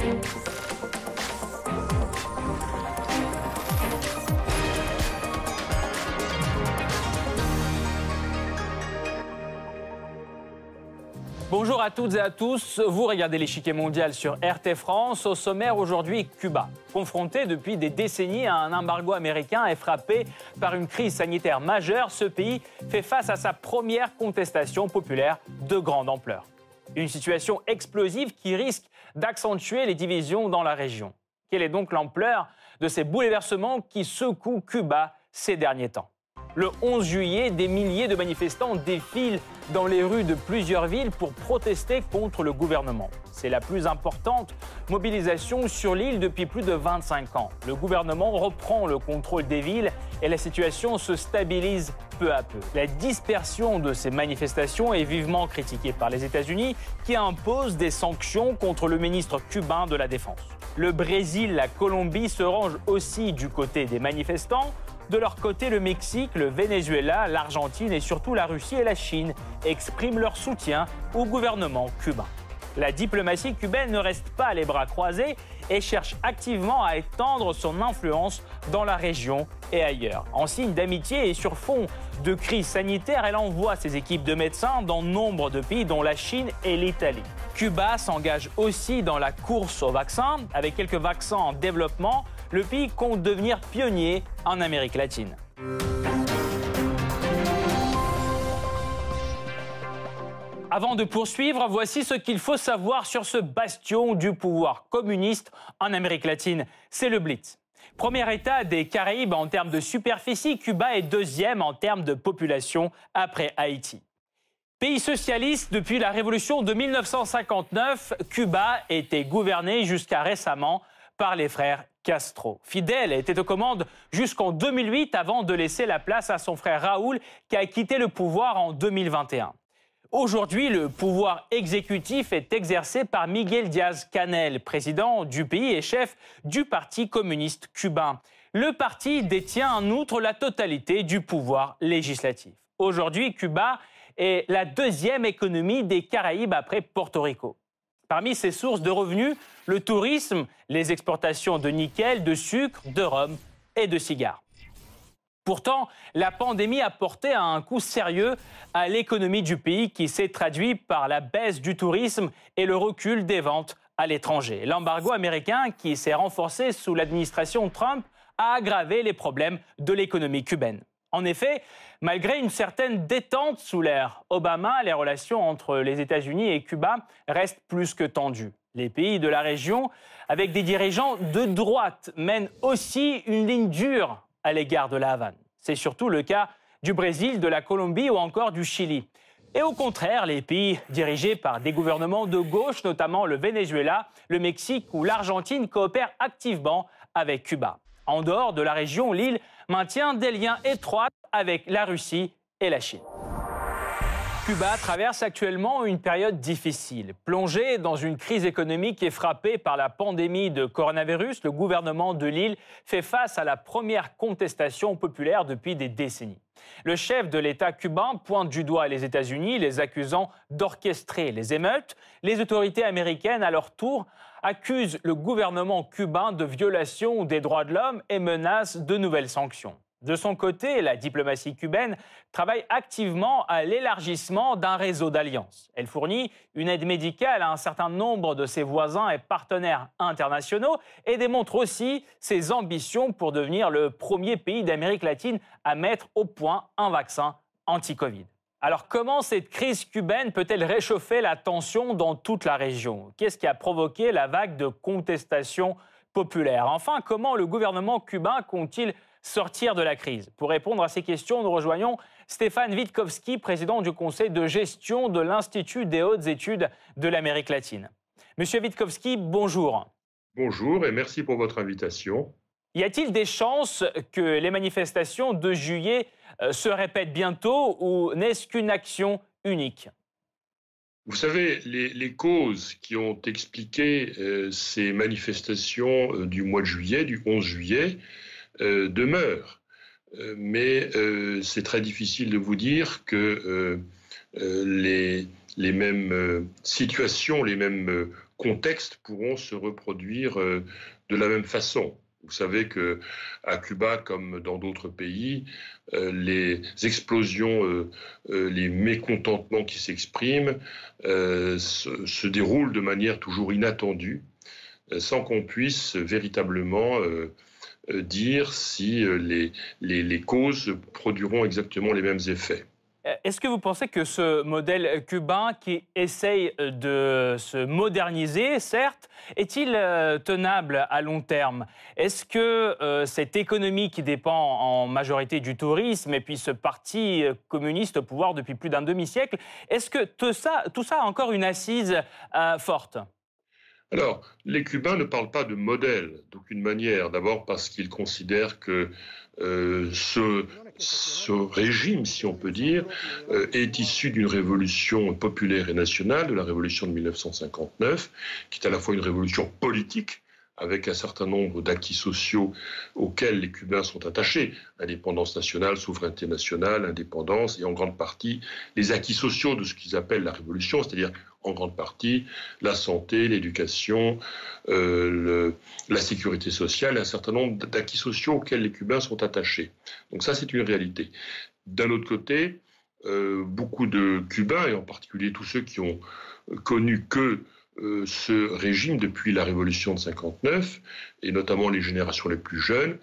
Thank you. Bonjour à toutes et à tous. Vous regardez l'échiquier mondial sur RT France. Au sommaire aujourd'hui, Cuba. Confronté depuis des décennies à un embargo américain et frappé par une crise sanitaire majeure, ce pays fait face à sa première contestation populaire de grande ampleur. Une situation explosive qui risque d'accentuer les divisions dans la région. Quelle est donc l'ampleur de ces bouleversements qui secouent Cuba ces derniers temps? Le 11 juillet, des milliers de manifestants défilent dans les rues de plusieurs villes pour protester contre le gouvernement. C'est la plus importante mobilisation sur l'île depuis plus de 25 ans. Le gouvernement reprend le contrôle des villes et la situation se stabilise peu à peu. La dispersion de ces manifestations est vivement critiquée par les États-Unis qui imposent des sanctions contre le ministre cubain de la Défense. Le Brésil, la Colombie se rangent aussi du côté des manifestants. De leur côté, le Mexique, le Venezuela, l'Argentine et surtout la Russie et la Chine expriment leur soutien au gouvernement cubain. La diplomatie cubaine ne reste pas les bras croisés et cherche activement à étendre son influence dans la région et ailleurs. En signe d'amitié et sur fond de crise sanitaire, elle envoie ses équipes de médecins dans nombre de pays dont la Chine et l'Italie. Cuba s'engage aussi dans la course aux vaccins, avec quelques vaccins en développement le pays compte devenir pionnier en Amérique latine. Avant de poursuivre, voici ce qu'il faut savoir sur ce bastion du pouvoir communiste en Amérique latine. C'est le Blitz. Premier État des Caraïbes en termes de superficie, Cuba est deuxième en termes de population après Haïti. Pays socialiste depuis la révolution de 1959, Cuba était gouverné jusqu'à récemment par les frères Castro. Fidel était aux commandes jusqu'en 2008 avant de laisser la place à son frère Raoul qui a quitté le pouvoir en 2021. Aujourd'hui, le pouvoir exécutif est exercé par Miguel Diaz-Canel, président du pays et chef du Parti communiste cubain. Le parti détient en outre la totalité du pouvoir législatif. Aujourd'hui, Cuba est la deuxième économie des Caraïbes après Porto Rico. Parmi ses sources de revenus, le tourisme, les exportations de nickel, de sucre, de rhum et de cigares. Pourtant, la pandémie a porté un coup sérieux à l'économie du pays qui s'est traduit par la baisse du tourisme et le recul des ventes à l'étranger. L'embargo américain qui s'est renforcé sous l'administration Trump a aggravé les problèmes de l'économie cubaine. En effet, malgré une certaine détente sous l'ère Obama, les relations entre les États-Unis et Cuba restent plus que tendues. Les pays de la région, avec des dirigeants de droite, mènent aussi une ligne dure à l'égard de la Havane. C'est surtout le cas du Brésil, de la Colombie ou encore du Chili. Et au contraire, les pays dirigés par des gouvernements de gauche, notamment le Venezuela, le Mexique ou l'Argentine, coopèrent activement avec Cuba. En dehors de la région, l'île maintient des liens étroits avec la Russie et la Chine. Cuba traverse actuellement une période difficile. Plongé dans une crise économique et frappé par la pandémie de coronavirus, le gouvernement de l'île fait face à la première contestation populaire depuis des décennies. Le chef de l'État cubain pointe du doigt les États-Unis, les accusant d'orchestrer les émeutes. Les autorités américaines, à leur tour, accusent le gouvernement cubain de violation des droits de l'homme et menacent de nouvelles sanctions. De son côté, la diplomatie cubaine travaille activement à l'élargissement d'un réseau d'alliances. Elle fournit une aide médicale à un certain nombre de ses voisins et partenaires internationaux et démontre aussi ses ambitions pour devenir le premier pays d'Amérique latine à mettre au point un vaccin anti-Covid. Alors comment cette crise cubaine peut-elle réchauffer la tension dans toute la région? Qu'est-ce qui a provoqué la vague de contestation populaire Enfin, comment le gouvernement cubain compte-t-il sortir de la crise Pour répondre à ces questions, nous rejoignons Stéphane Witkowski, président du conseil de gestion de l'Institut des hautes études de l'Amérique latine. Monsieur Witkowski, bonjour. Bonjour et merci pour votre invitation. Y a-t-il des chances que les manifestations de juillet euh, se répètent bientôt ou n'est-ce qu'une action unique? Vous savez, les, causes qui ont expliqué euh, ces manifestations euh, du mois de juillet, du 11 juillet, demeure. Euh, mais euh, c'est très difficile de vous dire que les, les mêmes situations, les mêmes contextes pourront se reproduire de la même façon. Vous savez que à Cuba, comme dans d'autres pays, euh, les explosions, euh, euh, les mécontentements qui s'expriment se, déroulent de manière toujours inattendue, sans qu'on puisse véritablement dire si les causes produiront exactement les mêmes effets. Euh, est-ce que vous pensez que ce modèle cubain qui essaye de se moderniser, certes, est-il euh, tenable à long terme? Est-ce que euh, cette économie qui dépend en majorité du tourisme et puis ce parti communiste au pouvoir depuis plus d'un demi-siècle, est-ce que tout ça a encore une assise forte? Alors, les Cubains ne parlent pas de modèle d'aucune manière. D'abord parce qu'ils considèrent que ce ce régime, si on peut dire, euh, est issu d'une révolution populaire et nationale, de la révolution de 1959, qui est à la fois une révolution politique, avec un certain nombre d'acquis sociaux auxquels les Cubains sont attachés, indépendance nationale, souveraineté nationale, indépendance, et en grande partie les acquis sociaux de ce qu'ils appellent la révolution, c'est-à-dire en grande partie la santé, l'éducation, euh, la sécurité sociale, un certain nombre d'acquis sociaux auxquels les Cubains sont attachés. Donc ça, c'est une réalité. D'un autre côté, euh, beaucoup de Cubains, et en particulier tous ceux qui ont connu que euh, ce régime depuis la révolution de 59, et notamment les générations les plus jeunes,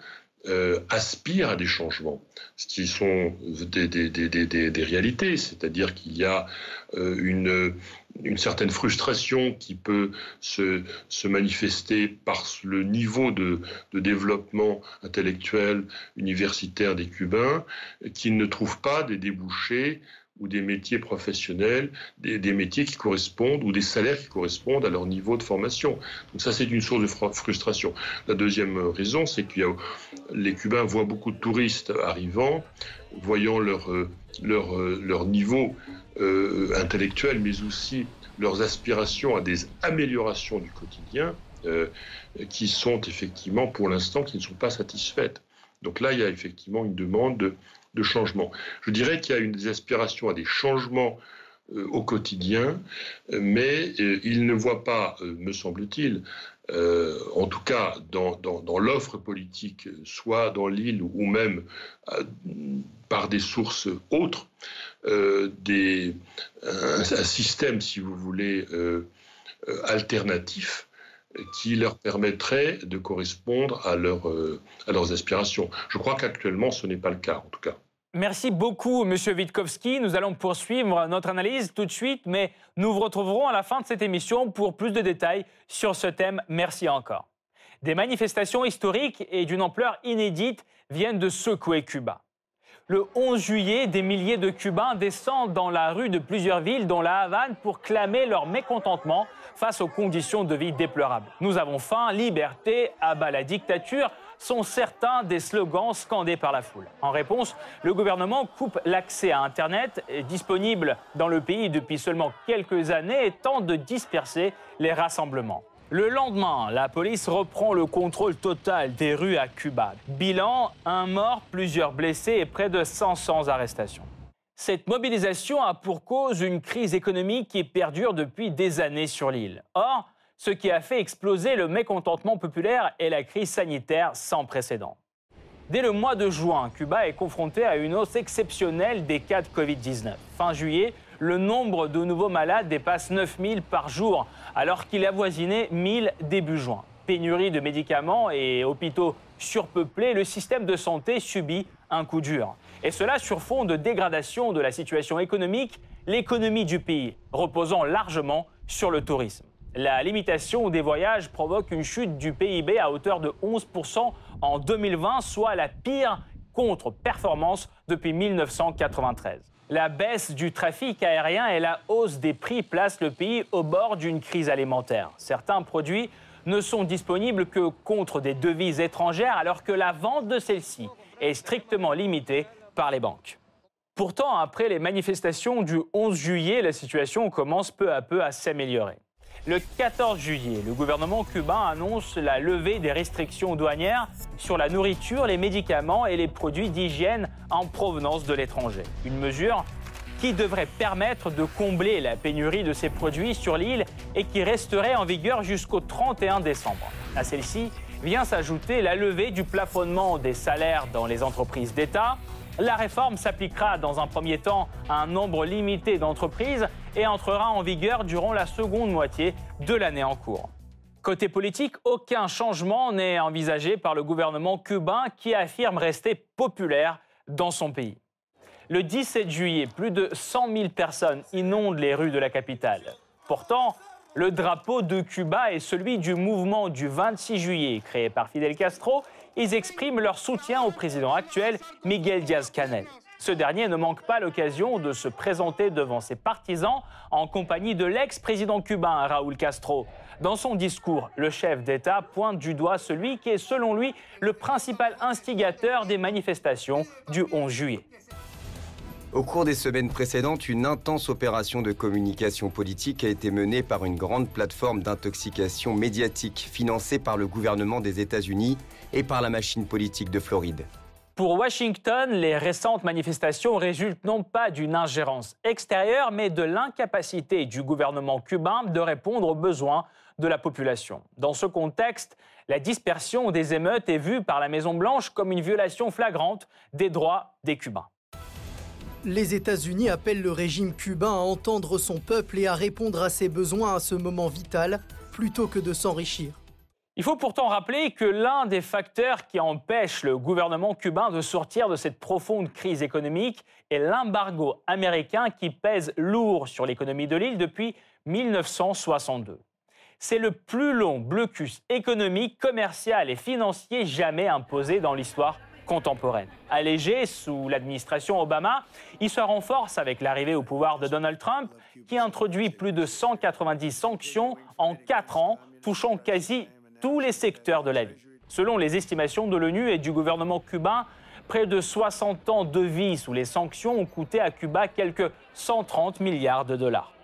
euh, aspirent à des changements, ce qui sont des, réalités, c'est-à-dire qu'il y a euh, une, certaine frustration qui peut se, se, manifester par le niveau de, de, développement intellectuel universitaire des Cubains, qui ne trouvent pas des débouchés ou des métiers professionnels, des, métiers qui correspondent ou des salaires qui correspondent à leur niveau de formation. Donc ça, c'est une source de frustration. La deuxième raison, c'est que les Cubains voient beaucoup de touristes arrivant, voyant leur, euh, leur, euh, leur niveau euh, intellectuel, mais aussi leurs aspirations à des améliorations du quotidien, qui sont effectivement, pour l'instant, qui ne sont pas satisfaites. Donc là, il y a effectivement une demande de, changement. Je dirais qu'il y a une des aspirations à des changements euh, au quotidien, mais euh, il ne voit pas, euh, me semble-t-il, en tout cas dans, l'offre politique, soit dans l'île ou même par des sources autres, un, système, si vous voulez, alternatif qui leur permettrait de correspondre à, à leurs aspirations. Je crois qu'actuellement, ce n'est pas le cas, en tout cas. Merci beaucoup, Monsieur Witkowski. Nous allons poursuivre notre analyse tout de suite, mais nous vous retrouverons à la fin de cette émission pour plus de détails sur ce thème. Merci encore. Des manifestations historiques et d'une ampleur inédite viennent de secouer Cuba. Le 11 juillet, des milliers de Cubains descendent dans la rue de plusieurs villes, dont la Havane, pour clamer leur mécontentement face aux conditions de vie déplorables. Nous avons faim, liberté, abat la dictature, sont certains des slogans scandés par la foule. En réponse, le gouvernement coupe l'accès à Internet, disponible dans le pays depuis seulement quelques années, et tente de disperser les rassemblements. Le lendemain, la police reprend le contrôle total des rues à Cuba. Bilan, un mort, plusieurs blessés et près de 500 arrestations. Cette mobilisation a pour cause une crise économique qui perdure depuis des années sur l'île. Or, ce qui a fait exploser le mécontentement populaire et la crise sanitaire sans précédent. Dès le mois de juin, Cuba est confronté à une hausse exceptionnelle des cas de Covid-19. Fin juillet, le nombre de nouveaux malades dépasse 9000 par jour, alors qu'il avoisinait 1000 début juin. Pénurie de médicaments et hôpitaux surpeuplés, le système de santé subit un coup dur. Et cela sur fond de dégradation de la situation économique, l'économie du pays reposant largement sur le tourisme. La limitation des voyages provoque une chute du PIB à hauteur de 11% en 2020, soit la pire contre-performance depuis 1993. La baisse du trafic aérien et la hausse des prix placent le pays au bord d'une crise alimentaire. Certains produits ne sont disponibles que contre des devises étrangères alors que la vente de celles-ci est strictement limitée par les banques. Pourtant, après les manifestations du 11 juillet, la situation commence peu à peu à s'améliorer. Le 14 juillet, le gouvernement cubain annonce la levée des restrictions douanières sur la nourriture, les médicaments et les produits d'hygiène en provenance de l'étranger. Une mesure qui devrait permettre de combler la pénurie de ces produits sur l'île et qui resterait en vigueur jusqu'au 31 décembre. À celle-ci vient s'ajouter la levée du plafonnement des salaires dans les entreprises d'État. La réforme s'appliquera dans un premier temps à un nombre limité d'entreprises et entrera en vigueur durant la seconde moitié de l'année en cours. Côté politique, aucun changement n'est envisagé par le gouvernement cubain qui affirme rester populaire dans son pays. Le 17 juillet, plus de 100 000 personnes inondent les rues de la capitale. Pourtant, le drapeau de Cuba est celui du mouvement du 26 juillet créé par Fidel Castro. Ils expriment leur soutien au président actuel, Miguel Díaz-Canel. Ce dernier ne manque pas l'occasion de se présenter devant ses partisans en compagnie de l'ex-président cubain Raúl Castro. Dans son discours, le chef d'État pointe du doigt celui qui est selon lui le principal instigateur des manifestations du 11 juillet. Au cours des semaines précédentes, une intense opération de communication politique a été menée par une grande plateforme d'intoxication médiatique financée par le gouvernement des États-Unis et par la machine politique de Floride. Pour Washington, les récentes manifestations résultent non pas d'une ingérence extérieure, mais de l'incapacité du gouvernement cubain de répondre aux besoins de la population. Dans ce contexte, la dispersion des émeutes est vue par la Maison-Blanche comme une violation flagrante des droits des Cubains. Les États-Unis appellent le régime cubain à entendre son peuple et à répondre à ses besoins à ce moment vital, plutôt que de s'enrichir. Il faut pourtant rappeler que l'un des facteurs qui empêche le gouvernement cubain de sortir de cette profonde crise économique est l'embargo américain qui pèse lourd sur l'économie de l'île depuis 1962. C'est le plus long blocus économique, commercial et financier jamais imposé dans l'histoire contemporaine. Allégé sous l'administration Obama, il se renforce avec l'arrivée au pouvoir de Donald Trump, qui introduit plus de 190 sanctions en 4 ans, touchant quasi tous les secteurs de la vie. Selon les estimations de l'ONU et du gouvernement cubain, près de 60 ans de vie sous les sanctions ont coûté à Cuba quelques 130 milliards de dollars.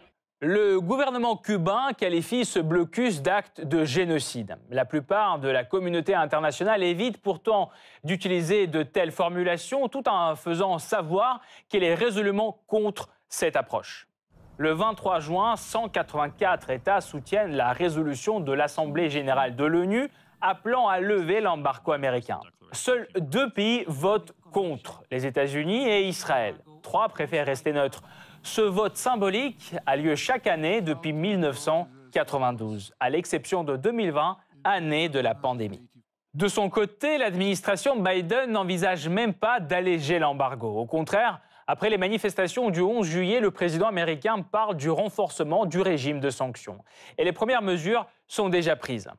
Le gouvernement cubain qualifie ce blocus d'acte de génocide. La plupart de la communauté internationale évite pourtant d'utiliser de telles formulations tout en faisant savoir qu'elle est résolument contre cette approche. Le 23 juin, 184 États soutiennent la résolution de l'Assemblée générale de l'ONU appelant à lever l'embargo américain. Seuls deux pays votent contre, les États-Unis et Israël. Trois préfèrent rester neutres. Ce vote symbolique a lieu chaque année depuis 1992, à l'exception de 2020, année de la pandémie. De son côté, l'administration Biden n'envisage même pas d'alléger l'embargo. Au contraire, après les manifestations du 11 juillet, le président américain parle du renforcement du régime de sanctions. Et les premières mesures sont déjà prises.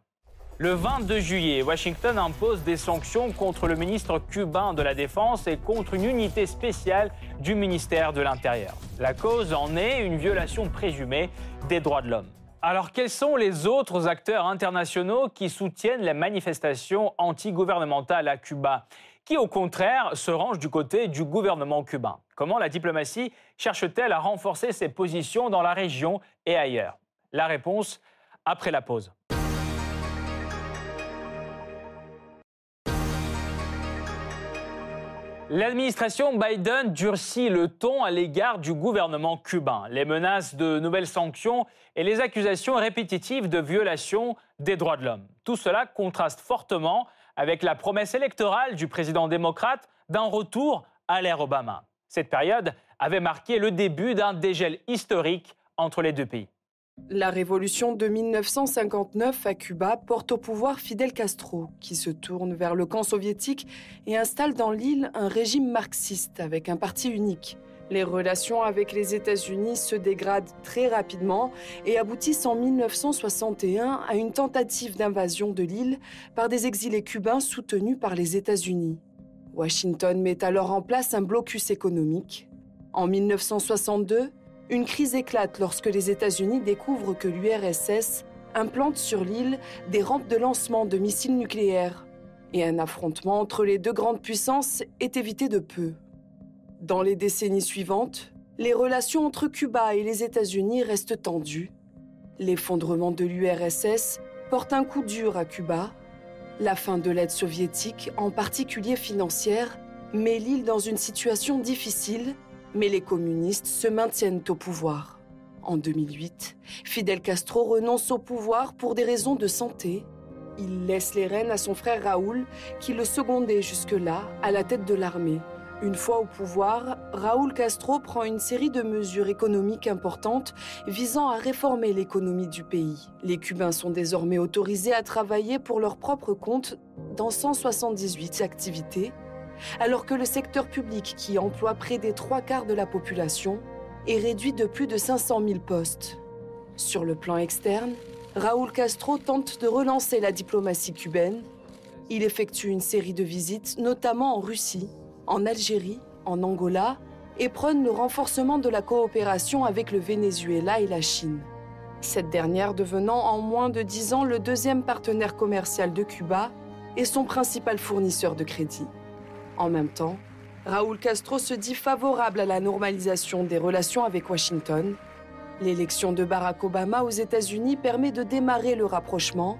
Le 22 juillet, Washington impose des sanctions contre le ministre cubain de la Défense et contre une unité spéciale du ministère de l'Intérieur. La cause en est une violation présumée des droits de l'homme. Alors quels sont les autres acteurs internationaux qui soutiennent les manifestations anti-gouvernementales à Cuba? Qui au contraire se range du côté du gouvernement cubain? Comment la diplomatie cherche-t-elle à renforcer ses positions dans la région et ailleurs? La réponse après la pause. L'administration Biden durcit le ton à l'égard du gouvernement cubain. Les menaces de nouvelles sanctions et les accusations répétitives de violation des droits de l'homme. Tout cela contraste fortement avec la promesse électorale du président démocrate d'un retour à l'ère Obama. Cette période avait marqué le début d'un dégel historique entre les deux pays. La révolution de 1959 à Cuba porte au pouvoir Fidel Castro, qui se tourne vers le camp soviétique et installe dans l'île un régime marxiste avec un parti unique. Les relations avec les États-Unis se dégradent très rapidement et aboutissent en 1961 à une tentative d'invasion de l'île par des exilés cubains soutenus par les États-Unis. Washington met alors en place un blocus économique. En 1962, une crise éclate lorsque les États-Unis découvrent que l'URSS implante sur l'île des rampes de lancement de missiles nucléaires. Et un affrontement entre les deux grandes puissances est évité de peu. Dans les décennies suivantes, les relations entre Cuba et les États-Unis restent tendues. L'effondrement de l'URSS porte un coup dur à Cuba. La fin de l'aide soviétique, en particulier financière, met l'île dans une situation difficile Mais les communistes se maintiennent au pouvoir. En 2008, Fidel Castro renonce au pouvoir pour des raisons de santé. Il laisse les rênes à son frère Raoul, qui le secondait jusque-là à la tête de l'armée. Une fois au pouvoir, Raúl Castro prend une série de mesures économiques importantes visant à réformer l'économie du pays. Les Cubains sont désormais autorisés à travailler pour leur propre compte dans 178 activités, alors que le secteur public, qui emploie près des trois quarts de la population, est réduit de plus de 500 000 postes. Sur le plan externe, Raúl Castro tente de relancer la diplomatie cubaine. Il effectue une série de visites, notamment en Russie, en Algérie, en Angola, et prône le renforcement de la coopération avec le Venezuela et la Chine. Cette dernière devenant en moins de dix ans le deuxième partenaire commercial de Cuba et son principal fournisseur de crédit. En même temps, Raúl Castro se dit favorable à la normalisation des relations avec Washington. L'élection de Barack Obama aux États-Unis permet de démarrer le rapprochement.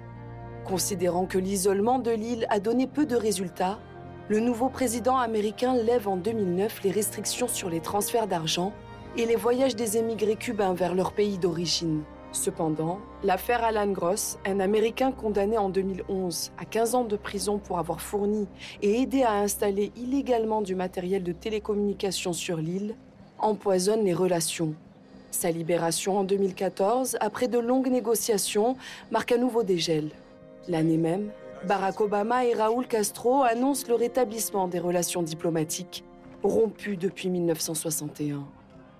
Considérant que l'isolement de l'île a donné peu de résultats, le nouveau président américain lève en 2009 les restrictions sur les transferts d'argent et les voyages des émigrés cubains vers leur pays d'origine. Cependant, l'affaire Alan Gross, un Américain condamné en 2011 à 15 ans de prison pour avoir fourni et aidé à installer illégalement du matériel de télécommunication sur l'île, empoisonne les relations. Sa libération en 2014, après de longues négociations, marque un nouveau dégel. L'année même, Barack Obama et Raúl Castro annoncent le rétablissement des relations diplomatiques, rompues depuis 1961.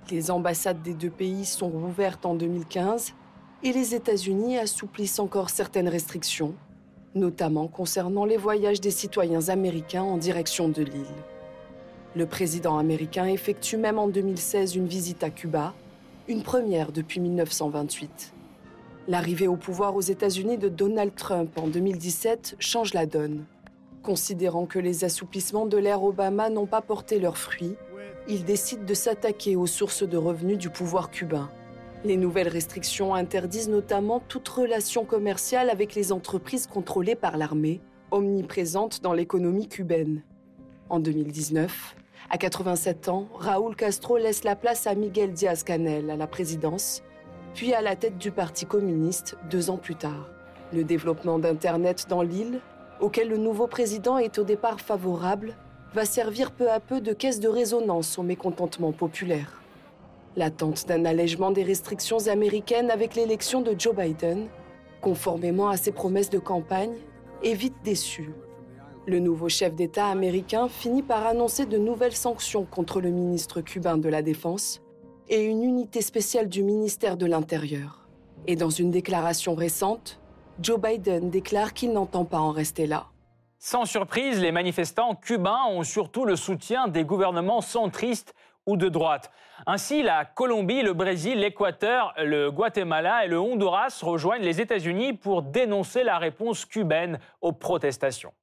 Les ambassades des deux pays sont rouvertes en 2015 et les États-Unis assouplissent encore certaines restrictions, notamment concernant les voyages des citoyens américains en direction de l'île. Le président américain effectue même en 2016 une visite à Cuba, une première depuis 1928. L'arrivée au pouvoir aux États-Unis de Donald Trump en 2017 change la donne. Considérant que les assouplissements de l'ère Obama n'ont pas porté leurs fruits, il décide de s'attaquer aux sources de revenus du pouvoir cubain. Les nouvelles restrictions interdisent notamment toute relation commerciale avec les entreprises contrôlées par l'armée, omniprésentes dans l'économie cubaine. En 2019, à 87 ans, Raúl Castro laisse la place à Miguel Díaz-Canel à la présidence puis à la tête du Parti communiste deux ans plus tard. Le développement d'Internet dans l'île, auquel le nouveau président est au départ favorable, va servir peu à peu de caisse de résonance au mécontentement populaire. L'attente d'un allègement des restrictions américaines avec l'élection de Joe Biden, conformément à ses promesses de campagne, est vite déçue. Le nouveau chef d'État américain finit par annoncer de nouvelles sanctions contre le ministre cubain de la Défense, et une unité spéciale du ministère de l'Intérieur. Et dans une déclaration récente, Joe Biden déclare qu'il n'entend pas en rester là. Sans surprise, les manifestants cubains ont surtout le soutien des gouvernements centristes ou de droite. Ainsi, la Colombie, le Brésil, l'Équateur, le Guatemala et le Honduras rejoignent les États-Unis pour dénoncer la réponse cubaine aux protestations.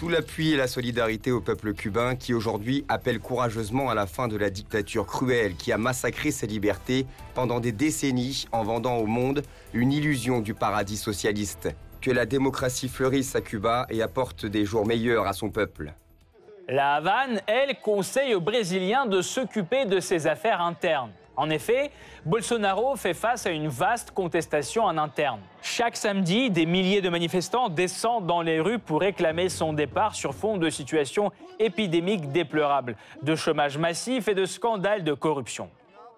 Tout l'appui et la solidarité au peuple cubain qui aujourd'hui appelle courageusement à la fin de la dictature cruelle qui a massacré ses libertés pendant des décennies en vendant au monde une illusion du paradis socialiste. Que la démocratie fleurisse à Cuba et apporte des jours meilleurs à son peuple. La Havane, elle, conseille aux Brésiliens de s'occuper de ses affaires internes. En effet, Bolsonaro fait face à une vaste contestation en interne. Chaque samedi, des milliers de manifestants descendent dans les rues pour réclamer son départ sur fond de situations épidémiques déplorables, de chômage massif et de scandales de corruption.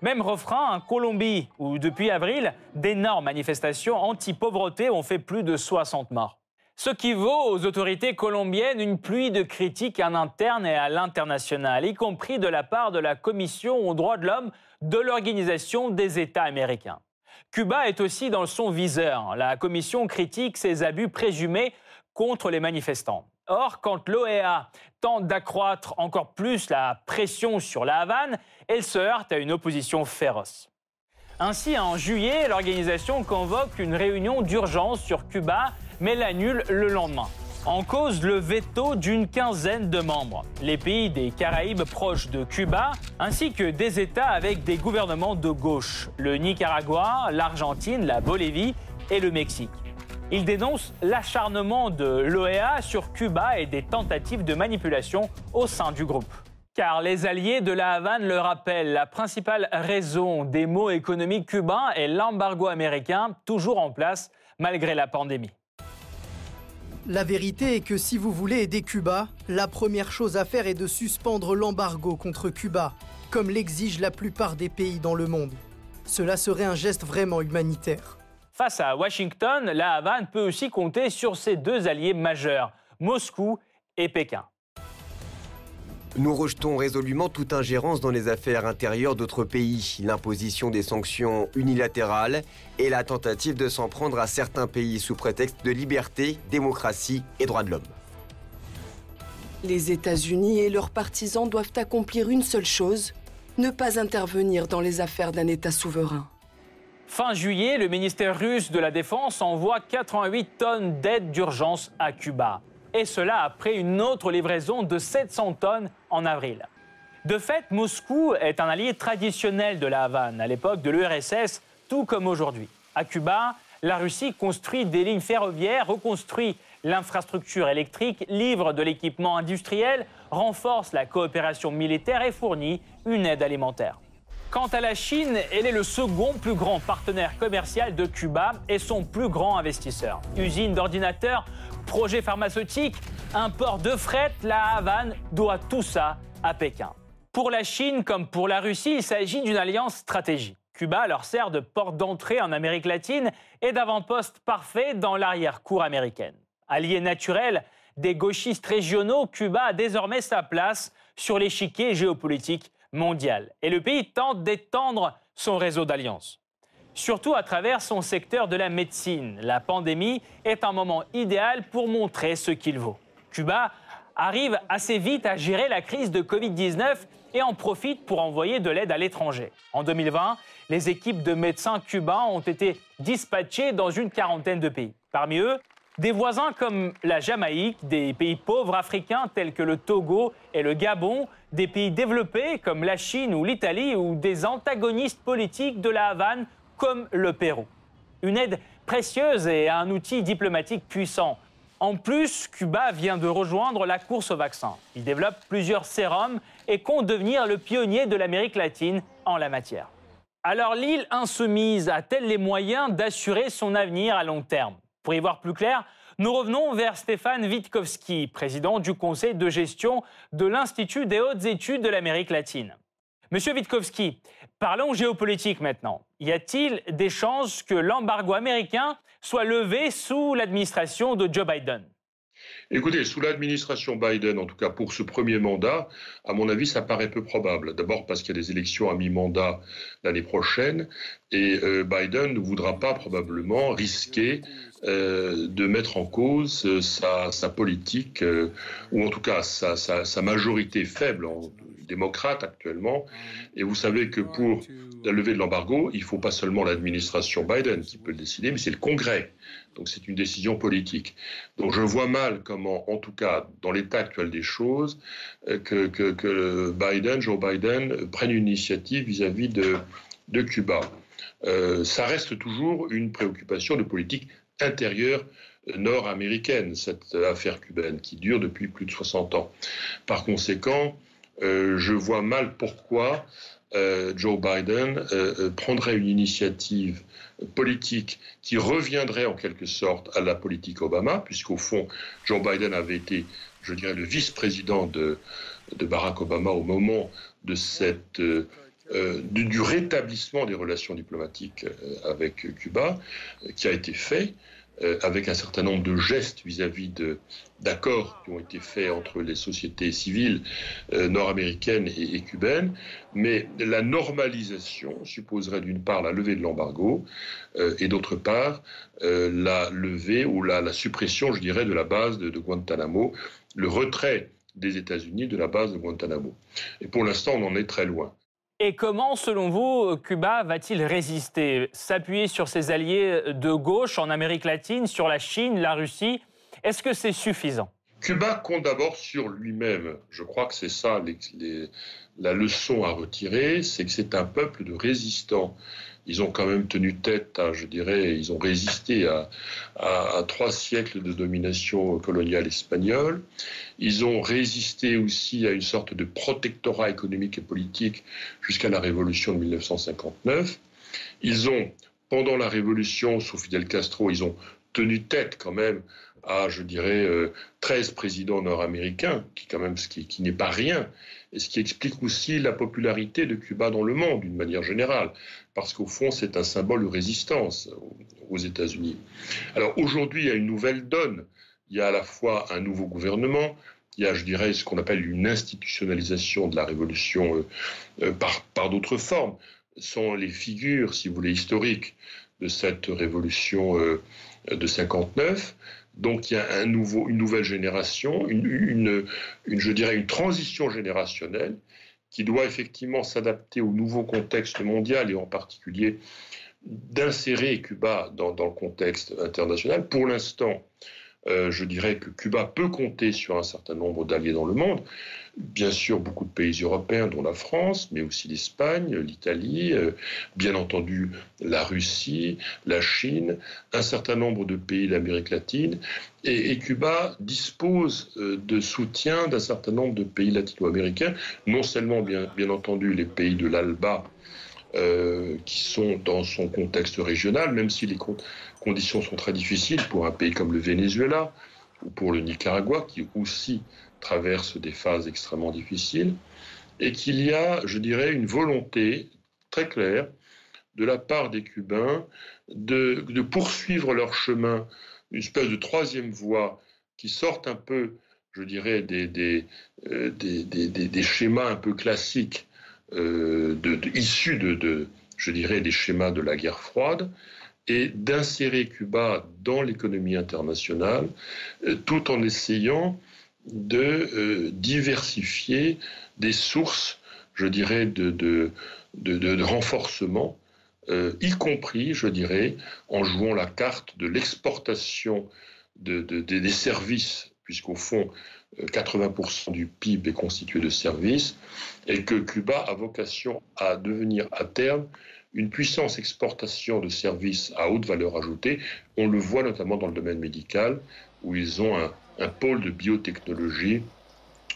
Même refrain en Colombie, où depuis avril, d'énormes manifestations anti-pauvreté ont fait plus de 60 morts. Ce qui vaut aux autorités colombiennes une pluie de critiques en interne et à l'international, y compris de la part de la Commission aux droits de l'homme de l'Organisation des États américains. Cuba est aussi dans son viseur. La Commission critique ses abus présumés contre les manifestants. Or, quand l'OEA tente d'accroître encore plus la pression sur la Havane, elle se heurte à une opposition féroce. Ainsi, en juillet, l'organisation convoque une réunion d'urgence sur Cuba mais l'annule le lendemain. En cause le veto d'une quinzaine de membres, les pays des Caraïbes proches de Cuba, ainsi que des États avec des gouvernements de gauche, le Nicaragua, l'Argentine, la Bolivie et le Mexique. Ils dénoncent l'acharnement de l'OEA sur Cuba et des tentatives de manipulation au sein du groupe. Car les alliés de la Havane le rappellent, la principale raison des maux économiques cubains est l'embargo américain, toujours en place malgré la pandémie. La vérité est que si vous voulez aider Cuba, la première chose à faire est de suspendre l'embargo contre Cuba, comme l'exigent la plupart des pays dans le monde. Cela serait un geste vraiment humanitaire. Face à Washington, la Havane peut aussi compter sur ses deux alliés majeurs, Moscou et Pékin. Nous rejetons résolument toute ingérence dans les affaires intérieures d'autres pays, l'imposition des sanctions unilatérales et la tentative de s'en prendre à certains pays sous prétexte de liberté, démocratie et droits de l'homme. Les États-Unis et leurs partisans doivent accomplir une seule chose, ne pas intervenir dans les affaires d'un État souverain. Fin juillet, le ministère russe de la Défense envoie 88 tonnes d'aide d'urgence à Cuba et cela après une autre livraison de 700 tonnes en avril. De fait, Moscou est un allié traditionnel de la Havane à l'époque de l'URSS, tout comme aujourd'hui. À Cuba, la Russie construit des lignes ferroviaires, reconstruit l'infrastructure électrique, livre de l'équipement industriel, renforce la coopération militaire et fournit une aide alimentaire. Quant à la Chine, elle est le second plus grand partenaire commercial de Cuba et son plus grand investisseur. Usine d'ordinateurs, projet pharmaceutique, import de fret, la Havane doit tout ça à Pékin. Pour la Chine comme pour la Russie, il s'agit d'une alliance stratégique. Cuba leur sert de porte d'entrée en Amérique latine et d'avant-poste parfait dans l'arrière-cour américaine. Allié naturel des gauchistes régionaux, Cuba a désormais sa place sur l'échiquier géopolitique mondiale. Et le pays tente d'étendre son réseau d'alliances. Surtout à travers son secteur de la médecine. La pandémie est un moment idéal pour montrer ce qu'il vaut. Cuba arrive assez vite à gérer la crise de Covid-19 et en profite pour envoyer de l'aide à l'étranger. En 2020, les équipes de médecins cubains ont été dispatchées dans une quarantaine de pays. Parmi eux, des voisins comme la Jamaïque, des pays pauvres africains tels que le Togo et le Gabon, des pays développés comme la Chine ou l'Italie ou des antagonistes politiques de la Havane comme le Pérou. Une aide précieuse et un outil diplomatique puissant. En plus, Cuba vient de rejoindre la course au vaccin. Il développe plusieurs sérums et compte devenir le pionnier de l'Amérique latine en la matière. Alors l'île insoumise a-t-elle les moyens d'assurer son avenir à long terme? Pour y voir plus clair, nous revenons vers Stéphane Witkowski, président du conseil de gestion de l'Institut des hautes études de l'Amérique latine. Monsieur Witkowski, parlons géopolitique maintenant. Y a-t-il des chances que l'embargo américain soit levé sous l'administration de Joe Biden? Écoutez, sous l'administration Biden, en tout cas pour ce premier mandat, à mon avis, ça paraît peu probable. D'abord parce qu'il y a des élections à mi-mandat l'année prochaine et euh, Biden ne voudra pas probablement risquer euh, de mettre en cause euh, sa, politique, ou en tout cas sa, sa majorité faible en démocrate actuellement. Et vous savez que pour la levée de l'embargo, il ne faut pas seulement l'administration Biden qui peut le décider, mais c'est le Congrès. Donc c'est une décision politique. Donc je vois mal comment, en tout cas dans l'état actuel des choses, euh, que, que, Biden, Joe Biden, prenne une initiative vis-à-vis de, de, Cuba. Euh, ça reste toujours une préoccupation de politique intérieure nord-américaine, cette affaire cubaine, qui dure depuis plus de 60 ans. Par conséquent, euh, je vois mal pourquoi euh, Joe Biden euh, prendrait une initiative politique qui reviendrait en quelque sorte à la politique Obama, puisqu'au fond, Joe Biden avait été, je dirais, le vice-président de, Barack Obama au moment du, rétablissement des relations diplomatiques avec Cuba, qui a été fait. Euh, avec un certain nombre de gestes vis-à-vis d'accords qui ont été faits entre les sociétés civiles euh, nord-américaines et, cubaines. Mais la normalisation supposerait d'une part la levée de l'embargo euh, et d'autre part la levée ou la, suppression, je dirais, de la base de, de Guantanamo, le retrait des États-Unis de la base de Guantanamo. Et pour l'instant, on en est très loin. Et comment, selon vous, Cuba va-t-il résister? S'appuyer sur ses alliés de gauche en Amérique latine, sur la Chine, la Russie Est-ce que c'est suffisant? Cuba compte d'abord sur lui-même. Je crois que c'est ça la leçon à retirer, c'est que c'est un peuple de résistants. Ils ont quand même tenu tête à, je dirais, ils ont résisté à, à, trois siècles de domination coloniale espagnole. Ils ont résisté aussi à une sorte de protectorat économique et politique jusqu'à la révolution de 1959. Ils ont, pendant la révolution sous Fidel Castro, ils ont tenu tête quand même à, je dirais, 13 euh, présidents nord-américains, qui quand même, ce qui, qui n'est pas rien, et ce qui explique aussi la popularité de Cuba dans le monde, d'une manière générale, parce qu'au fond, c'est un symbole de résistance aux États-Unis. Alors aujourd'hui, il y a une nouvelle donne. Il y a à la fois un nouveau gouvernement, il y a, je dirais, ce qu'on appelle une institutionnalisation de la révolution euh, euh, par, par d'autres formes. sont les figures, si vous voulez, historiques de cette révolution de 59. Donc il y a une nouvelle génération, une, je dirais une transition générationnelle qui doit effectivement s'adapter au nouveau contexte mondial et en particulier d'insérer Cuba dans, le contexte international. Pour l'instant, euh, je dirais que Cuba peut compter sur un certain nombre d'alliés dans le monde. Bien sûr, beaucoup de pays européens, dont la France, mais aussi l'Espagne, l'Italie, euh, bien entendu la Russie, la Chine, un certain nombre de pays d'Amérique latine. Et, Cuba dispose euh, de soutien d'un certain nombre de pays latino-américains, non seulement, bien, bien entendu, les pays de l'ALBA, qui sont dans son contexte régional, même si les conditions sont très difficiles pour un pays comme le Venezuela ou pour le Nicaragua, qui aussi traverse des phases extrêmement difficiles, et qu'il y a, je dirais, une volonté très claire de la part des Cubains de, poursuivre leur chemin, une espèce de troisième voie qui sorte un peu, je dirais, des, euh, schémas un peu classiques euh, issus de, je dirais, des schémas de la guerre froide, et d'insérer Cuba dans l'économie internationale euh, tout en essayant de euh, diversifier des sources, je dirais, de, renforcement, euh, y compris, je dirais, en jouant la carte de l'exportation des services, puisqu'au fond, 80% du PIB est constitué de services, et que Cuba a vocation à devenir à terme une puissance exportation de services à haute valeur ajoutée. On le voit notamment dans le domaine médical, où ils ont un, pôle de biotechnologie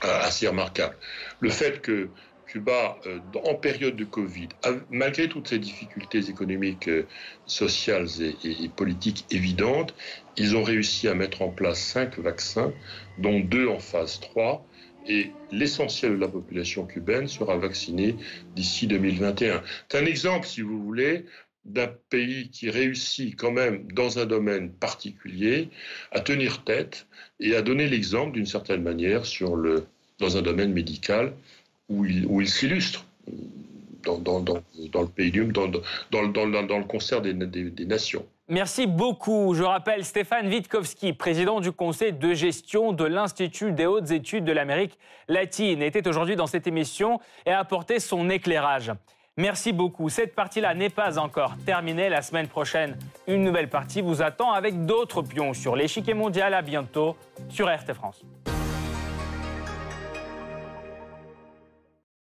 euh, assez remarquable. Le fait que Cuba, euh, en période de Covid, malgré toutes ces difficultés économiques, euh, sociales et, politiques évidentes, ils ont réussi à mettre en place cinq vaccins, dont deux en phase 3, et l'essentiel de la population cubaine sera vaccinée d'ici 2021. C'est un exemple, si vous voulez, d'un pays qui réussit quand même dans un domaine particulier à tenir tête et à donner l'exemple d'une certaine manière dans un domaine médical où il, s'illustre dans, le pays, dans, dans, le concert des nations. Merci beaucoup. Je rappelle Stéphane Witkowski, président du conseil de gestion de l'Institut des hautes études de l'Amérique latine, était aujourd'hui dans cette émission et a apporté son éclairage. Merci beaucoup. Cette partie-là n'est pas encore terminée. La semaine prochaine, une nouvelle partie vous attend avec d'autres pions sur l'échiquier mondial. À bientôt sur RT France.